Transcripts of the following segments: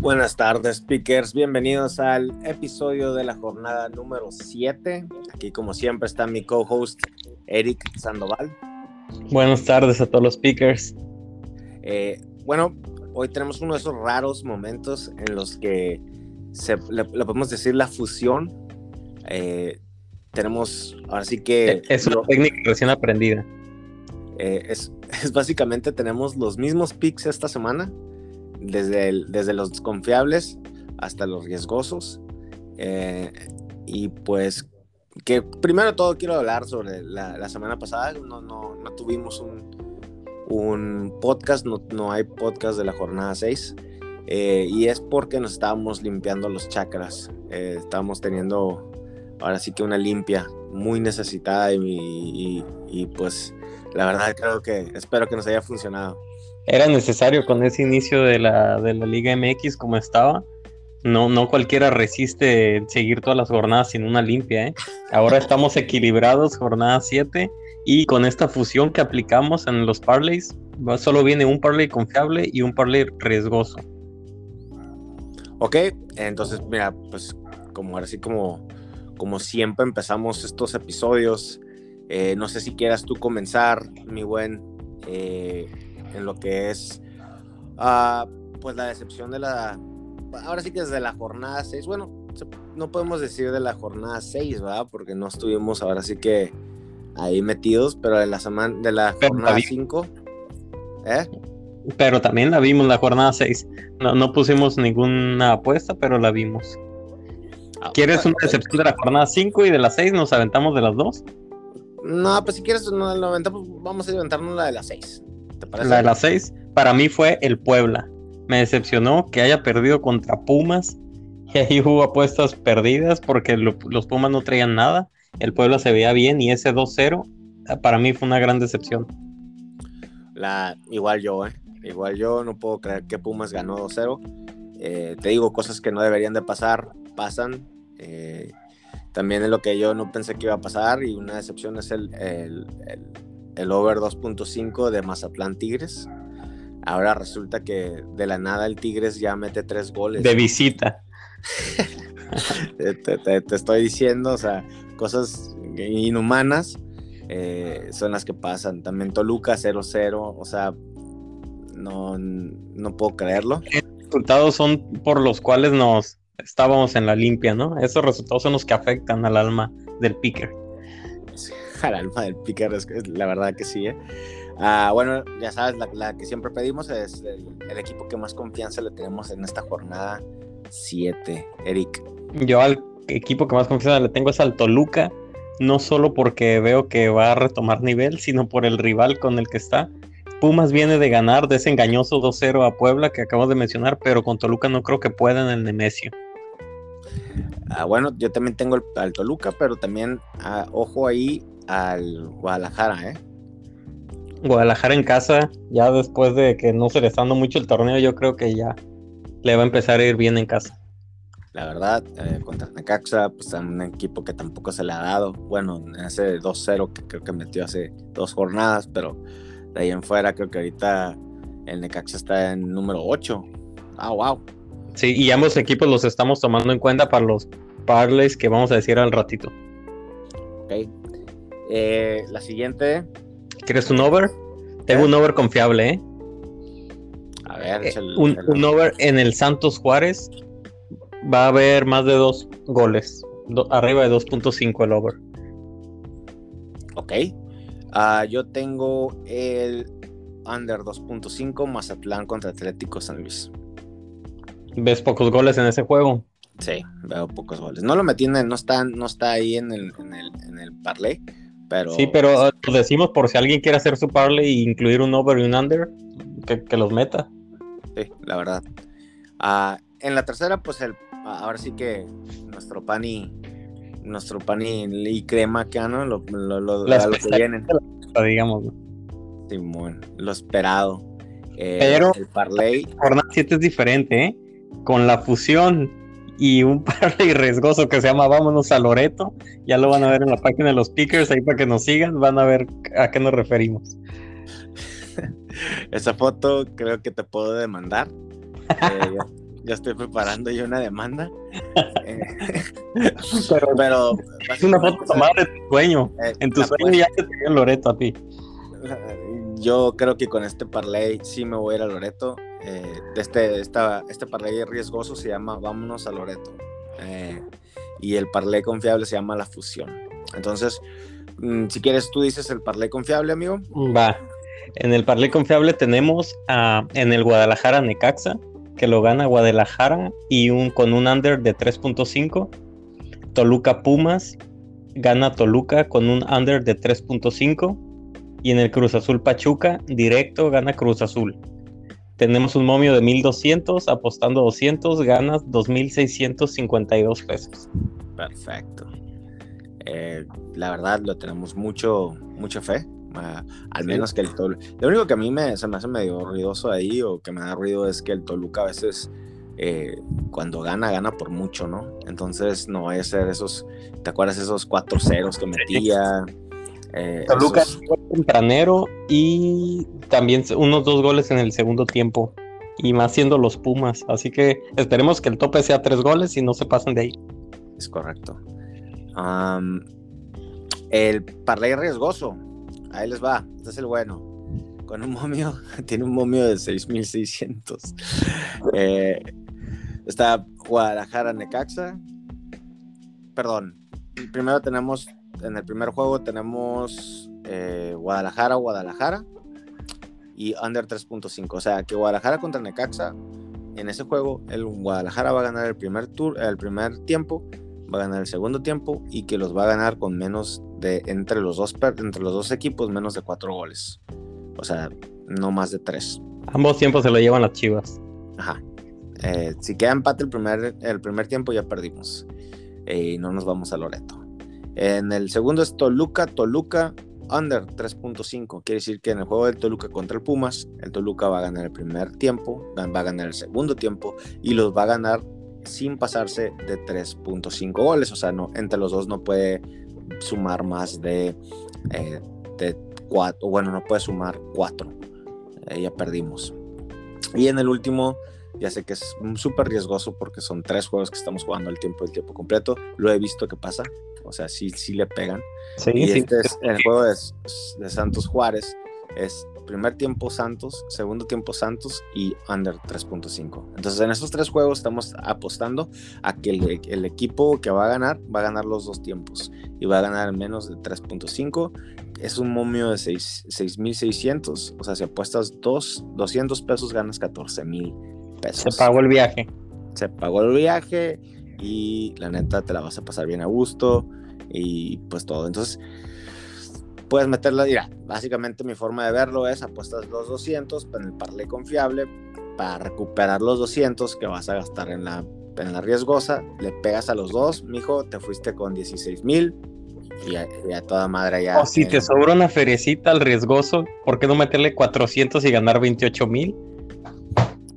Buenas tardes, speakers. Bienvenidos al episodio de la jornada número 7. Aquí, como siempre, está mi co-host Eric Sandoval. Buenas tardes a todos los speakers. Eh, bueno, hoy tenemos uno de esos raros momentos en los que se, le, podemos decir la fusión. Eh, tenemos, ahora sí que... Es una técnica recién aprendida. Eh, es, es, básicamente, tenemos los mismos picks esta semana, desde, desde los confiables hasta los riesgosos. Eh, y pues, que primero todo quiero hablar sobre la, la semana pasada. No, no, no tuvimos un, un podcast, no, no, hay podcast de la jornada 6. Eh, y es porque nos estábamos limpiando los chakras. Eh, estábamos teniendo ahora sí que una limpia muy necesitada y, y, pues la verdad creo que espero que nos haya funcionado. Era necesario con ese inicio de la, de la Liga MX como estaba. No, no cualquiera resiste seguir todas las jornadas sin una limpia. ¿eh? Ahora estamos equilibrados, jornada 7, y con esta fusión que aplicamos en los parlays, solo viene un parlay confiable y un parlay riesgoso. Ok, entonces mira, pues como ahora sí como, como siempre empezamos estos episodios, eh, no sé si quieras tú comenzar, mi buen, eh, en lo que es uh, pues la decepción de la, ahora sí que desde la jornada 6, bueno, no podemos decir de la jornada 6, ¿verdad? Porque no estuvimos ahora sí que ahí metidos, pero de la semana, de la jornada 5, ¿eh? Pero también la vimos la jornada 6. No, no pusimos ninguna apuesta, pero la vimos. Ah, ¿Quieres una decepción de la jornada 5 y de la 6? ¿Nos aventamos de las dos? No, pues si quieres, no, vamos a aventarnos la de las 6. ¿Te parece? La de las 6, para mí fue el Puebla. Me decepcionó que haya perdido contra Pumas. Y ahí hubo apuestas perdidas porque los Pumas no traían nada. El Puebla se veía bien y ese 2-0 para mí fue una gran decepción. La, igual yo, ¿eh? Igual yo no puedo creer que Pumas ganó 2-0. Eh, te digo, cosas que no deberían de pasar, pasan. Eh, también es lo que yo no pensé que iba a pasar y una decepción es el, el, el, over 2.5 de Mazatlán Tigres. Ahora resulta que de la nada el Tigres ya mete tres goles. De visita. te, estoy diciendo, o sea, cosas inhumanas eh, son las que pasan. También Toluca 0-0, o sea, no, no puedo creerlo. Los resultados son por los cuales nos estábamos en la limpia, ¿no? Esos resultados son los que afectan al alma del picker. Al alma del es, la verdad que sí, ¿eh? Ah, bueno, ya sabes, la, que siempre pedimos es el, equipo que más confianza le tenemos en esta jornada 7. Eric. Yo al equipo que más confianza le tengo es al Toluca, no solo porque veo que va a retomar nivel, sino por el rival con el que está. Pumas viene de ganar de ese engañoso 2-0 a Puebla que acabamos de mencionar, pero con Toluca no creo que pueda en el Nemesio. Ah, bueno, yo también tengo el, al Toluca, pero también ah, ojo ahí al Guadalajara, ¿eh? Guadalajara en casa, ya después de que no se le está dando mucho el torneo, yo creo que ya le va a empezar a ir bien en casa. La verdad, eh, contra Necaxa, pues un equipo que tampoco se le ha dado. Bueno, en ese 2-0 que creo que metió hace dos jornadas, pero de ahí en fuera, creo que ahorita el Necaxa está en número 8. Ah, wow. Sí, y ambos equipos los estamos tomando en cuenta para los parlays que vamos a decir al ratito. Ok. Eh, la siguiente. ¿Quieres un over? Tengo un over confiable, ¿eh? A ver, eh, un, un, over en el Santos Juárez. Va a haber más de dos goles. arriba de 2.5 el over. Ok. Ah, yo tengo el under 2.5 Mazatlán contra Atlético San Luis. ¿Ves pocos goles en ese juego? Sí, veo pocos goles. No lo metí en no está, no está ahí en el, en el, en el parlay, pero... Sí, pero lo pues decimos por si alguien quiere hacer su parlay e incluir un over y un under, que, los meta. Sí, la verdad. Ah, en la tercera, pues el, ahora sí que nuestro pan y nuestro pan y, crema acá, ¿no? Lo, lo, lo, que vienen. Digamos. Sí, bueno, lo esperado. Eh, Pero el parlay. Jornada 7 es diferente, ¿eh? Con la fusión y un parlay riesgoso que se llama Vámonos a Loreto. Ya lo van a ver en la página de los pickers, ahí para que nos sigan, van a ver a qué nos referimos. Esa foto creo que te puedo demandar. Eh, ya estoy preparando yo una demanda. Eh, pero, pero es una foto tomada de tu sueño. Eh, en tu sueño ya te tenía Loreto a ti. Yo creo que con este parlay sí me voy a ir a Loreto. Eh, este, esta, este parlay riesgoso se llama Vámonos a Loreto. y el parlay confiable se llama La Fusión. Entonces, mm, si quieres, tú dices el parlay confiable, amigo. Va. En el parlay confiable tenemos a, en el Guadalajara Necaxa, que lo gana Guadalajara y un, con un under de 3.5. Toluca Pumas gana Toluca con un under de 3.5. Y en el Cruz Azul Pachuca, directo gana Cruz Azul. Tenemos un momio de 1200, apostando 200, ganas 2652 pesos. Perfecto. Eh, la verdad, lo tenemos mucho, mucha fe al menos que el Toluca. Lo único que a mí me, se me hace medio ruidoso ahí o que me da ruido es que el Toluca a veces eh, cuando gana, gana por mucho, ¿no? Entonces no vaya a ser esos, ¿te acuerdas esos cuatro ceros que metía? Eh, Toluca tempranero y también unos dos goles en el segundo tiempo y más siendo los Pumas. Así que esperemos que el tope sea tres goles y no se pasen de ahí. Es correcto. el parlay riesgoso. Ahí les va, este es el bueno. Con un momio, tiene un momio de 6600. Eh, está Guadalajara Necaxa. Perdón, primero tenemos, en el primer juego tenemos eh, Guadalajara, Guadalajara y under 3.5. O sea, que Guadalajara contra Necaxa, en ese juego, el Guadalajara va a ganar el primer tour, el primer tiempo va a ganar el segundo tiempo y que los va a ganar con menos de entre los dos entre los dos equipos menos de cuatro goles. O sea, no más de tres. Ambos tiempos se lo llevan las Chivas. Ajá. Eh, si queda empate el primer, el primer tiempo ya perdimos. Eh, y no nos vamos a Loreto. En el segundo es Toluca, Toluca under 3.5. Quiere decir que en el juego del Toluca contra el Pumas, el Toluca va a ganar el primer tiempo, va a ganar el segundo tiempo y los va a ganar sin pasarse de 3.5 goles. O sea, no, entre los dos no puede sumar más de, eh, de 4. Bueno, no puede sumar 4. Eh, ya perdimos. Y en el último, ya sé que es súper riesgoso porque son tres juegos que estamos jugando al tiempo el tiempo completo. Lo he visto que pasa. O sea, sí, sí le pegan. y este es el juego de, de Santos Juárez. Es primer tiempo Santos, segundo tiempo Santos y under 3.5. Entonces en esos tres juegos estamos apostando a que el, equipo que va a ganar va a ganar los dos tiempos y va a ganar menos de 3.5. Es un momio de 6.600, o sea, si apuestas dos, 200 pesos ganas 14.000 pesos. Se pagó el viaje. Se pagó el viaje y la neta te la vas a pasar bien a gusto y pues todo. Entonces puedes meterla, mira, básicamente mi forma de verlo es apuestas los 200 en el parlé confiable para recuperar los 200 que vas a gastar en la, en la riesgosa, le pegas a los dos, mijo, te fuiste con 16 mil y, a, toda madre ya. O si te sobra una feriecita al riesgoso, ¿por qué no meterle 400 y ganar 28 mil?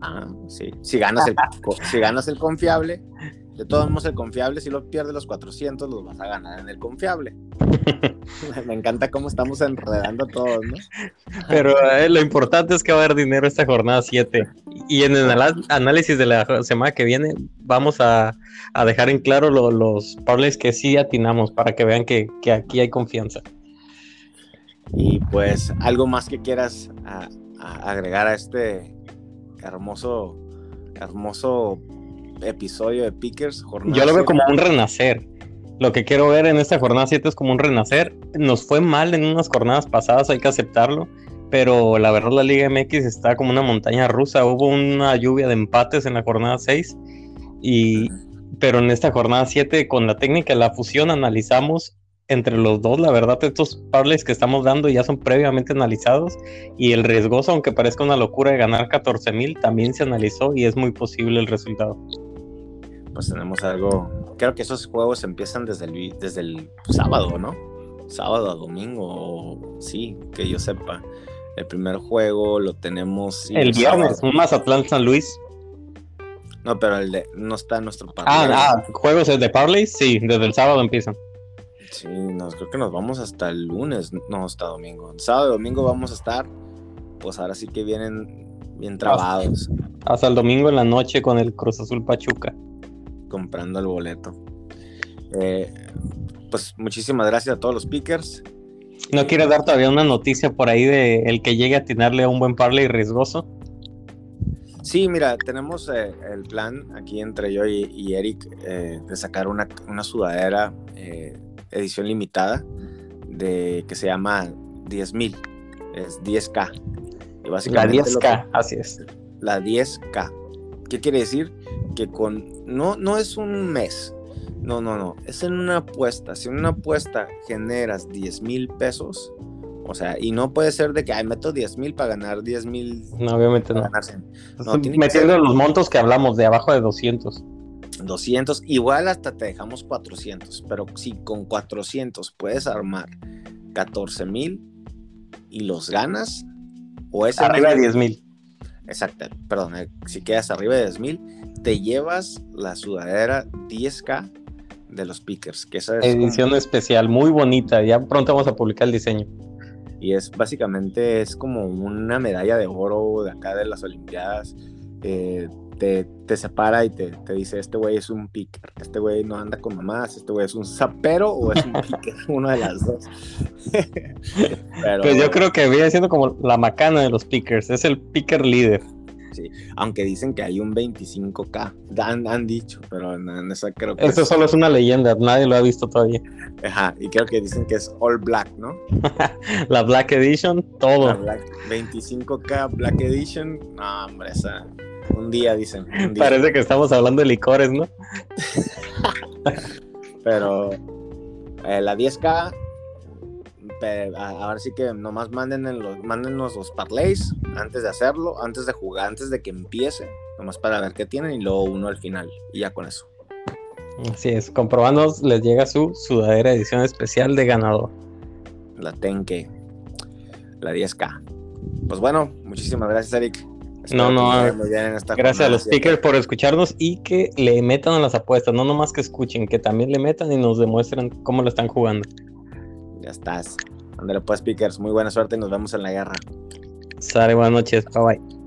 Ah, sí, si ganas el, si ganas el confiable, de todos modos, el confiable, si lo pierdes los 400, los vas a ganar en el confiable. Me encanta cómo estamos enredando todos, ¿no? Pero eh, lo importante es que va a haber dinero esta jornada 7. Y en el análisis de la semana que viene, vamos a, dejar en claro los parlays que sí atinamos para que vean que, aquí hay confianza. Y pues, algo más que quieras agregar a este hermoso, hermoso episodio de Pickers. Yo lo veo como un renacer. Lo que quiero ver en esta jornada 7 es como un renacer. Nos fue mal en unas jornadas pasadas, hay que aceptarlo. Pero la verdad la Liga MX está como una montaña rusa. Hubo una lluvia de empates en la jornada 6. Y, pero en esta jornada 7, con la técnica de la fusión, analizamos entre los dos, la verdad, estos parlays que estamos dando ya son previamente analizados y el riesgoso, aunque parezca una locura de ganar 14 mil, también se analizó y es muy posible el resultado pues tenemos algo. Creo que esos juegos empiezan desde el, desde el sábado, ¿no? Sábado a domingo, sí, que yo sepa. El primer juego lo tenemos. el viernes, un Mazatlán San Luis. No, pero el de no está en nuestro parlay. Ah, ah, juegos de Parley, sí, desde el sábado empiezan. Sí, nos, creo que nos vamos hasta el lunes, no hasta domingo. Sábado y domingo vamos a estar, pues ahora sí que vienen bien trabados. Hasta el domingo en la noche con el Cruz Azul Pachuca. Comprando el boleto. Eh, pues muchísimas gracias a todos los pickers. ¿No quieres dar todavía una noticia por ahí de el que llegue a atinarle a un buen parlay riesgoso? Sí, mira, tenemos eh, el plan aquí entre yo y, Eric eh, de sacar una, sudadera eh, edición limitada de que se llama 10.000, es 10K. Y básicamente la 10K, así es. La 10K. ¿Qué quiere decir? Que con no, no es un mes, no, no, no. Es en una apuesta. Si en una apuesta generas 10 mil pesos, o sea, y no puede ser de que, ay, meto 10 mil para ganar 10 mil. No, obviamente no. no Metiendo los montos que hablamos, de abajo de 200. 200, igual hasta te dejamos 400, pero si con 400 puedes armar 14 mil y los ganas, o es arriba de 10 mil. Exacto, perdón, eh, si quedas arriba de 10 mil, te llevas la sudadera 10K de los pickers. Que esa Edición especial, muy bonita. Ya pronto vamos a publicar el diseño. Y es básicamente es como una medalla de oro de acá de las Olimpiadas. Eh, te, te, separa y te, te dice, este güey es un picker, este güey no anda con mamás, este güey es un zapero o es un picker, uno de las dos. pues yo creo que viene siendo como la macana de los pickers, es el picker líder. Aunque dicen que hay un 25K, han, han dicho, pero en, esa creo que... Eso solo es una leyenda, nadie lo ha visto todavía. Ajá, y creo que dicen que es All Black, ¿no? la Black Edition, todo. 25K Black Edition, no, hombre, esa... Un día dicen. Parece que estamos hablando de licores, ¿no? pero eh, la 10K ahora sí que nomás manden los, mándenos los parlays antes de hacerlo, antes de jugar, antes de que empiece, nomás para ver qué tienen y luego uno al final, y ya con eso. Así es, comprobando les llega su sudadera edición especial de ganador. La Tenke, la 10K. Pues bueno, muchísimas gracias, Eric. No, no, gracias a los speakers por escucharnos y que le metan a las apuestas, no nomás que escuchen, que también le metan y nos demuestren cómo lo están jugando. Ya estás. Andale pues, Speakers. Muy buena suerte y nos vemos en la guerra. Sale, buenas noches. Bye bye.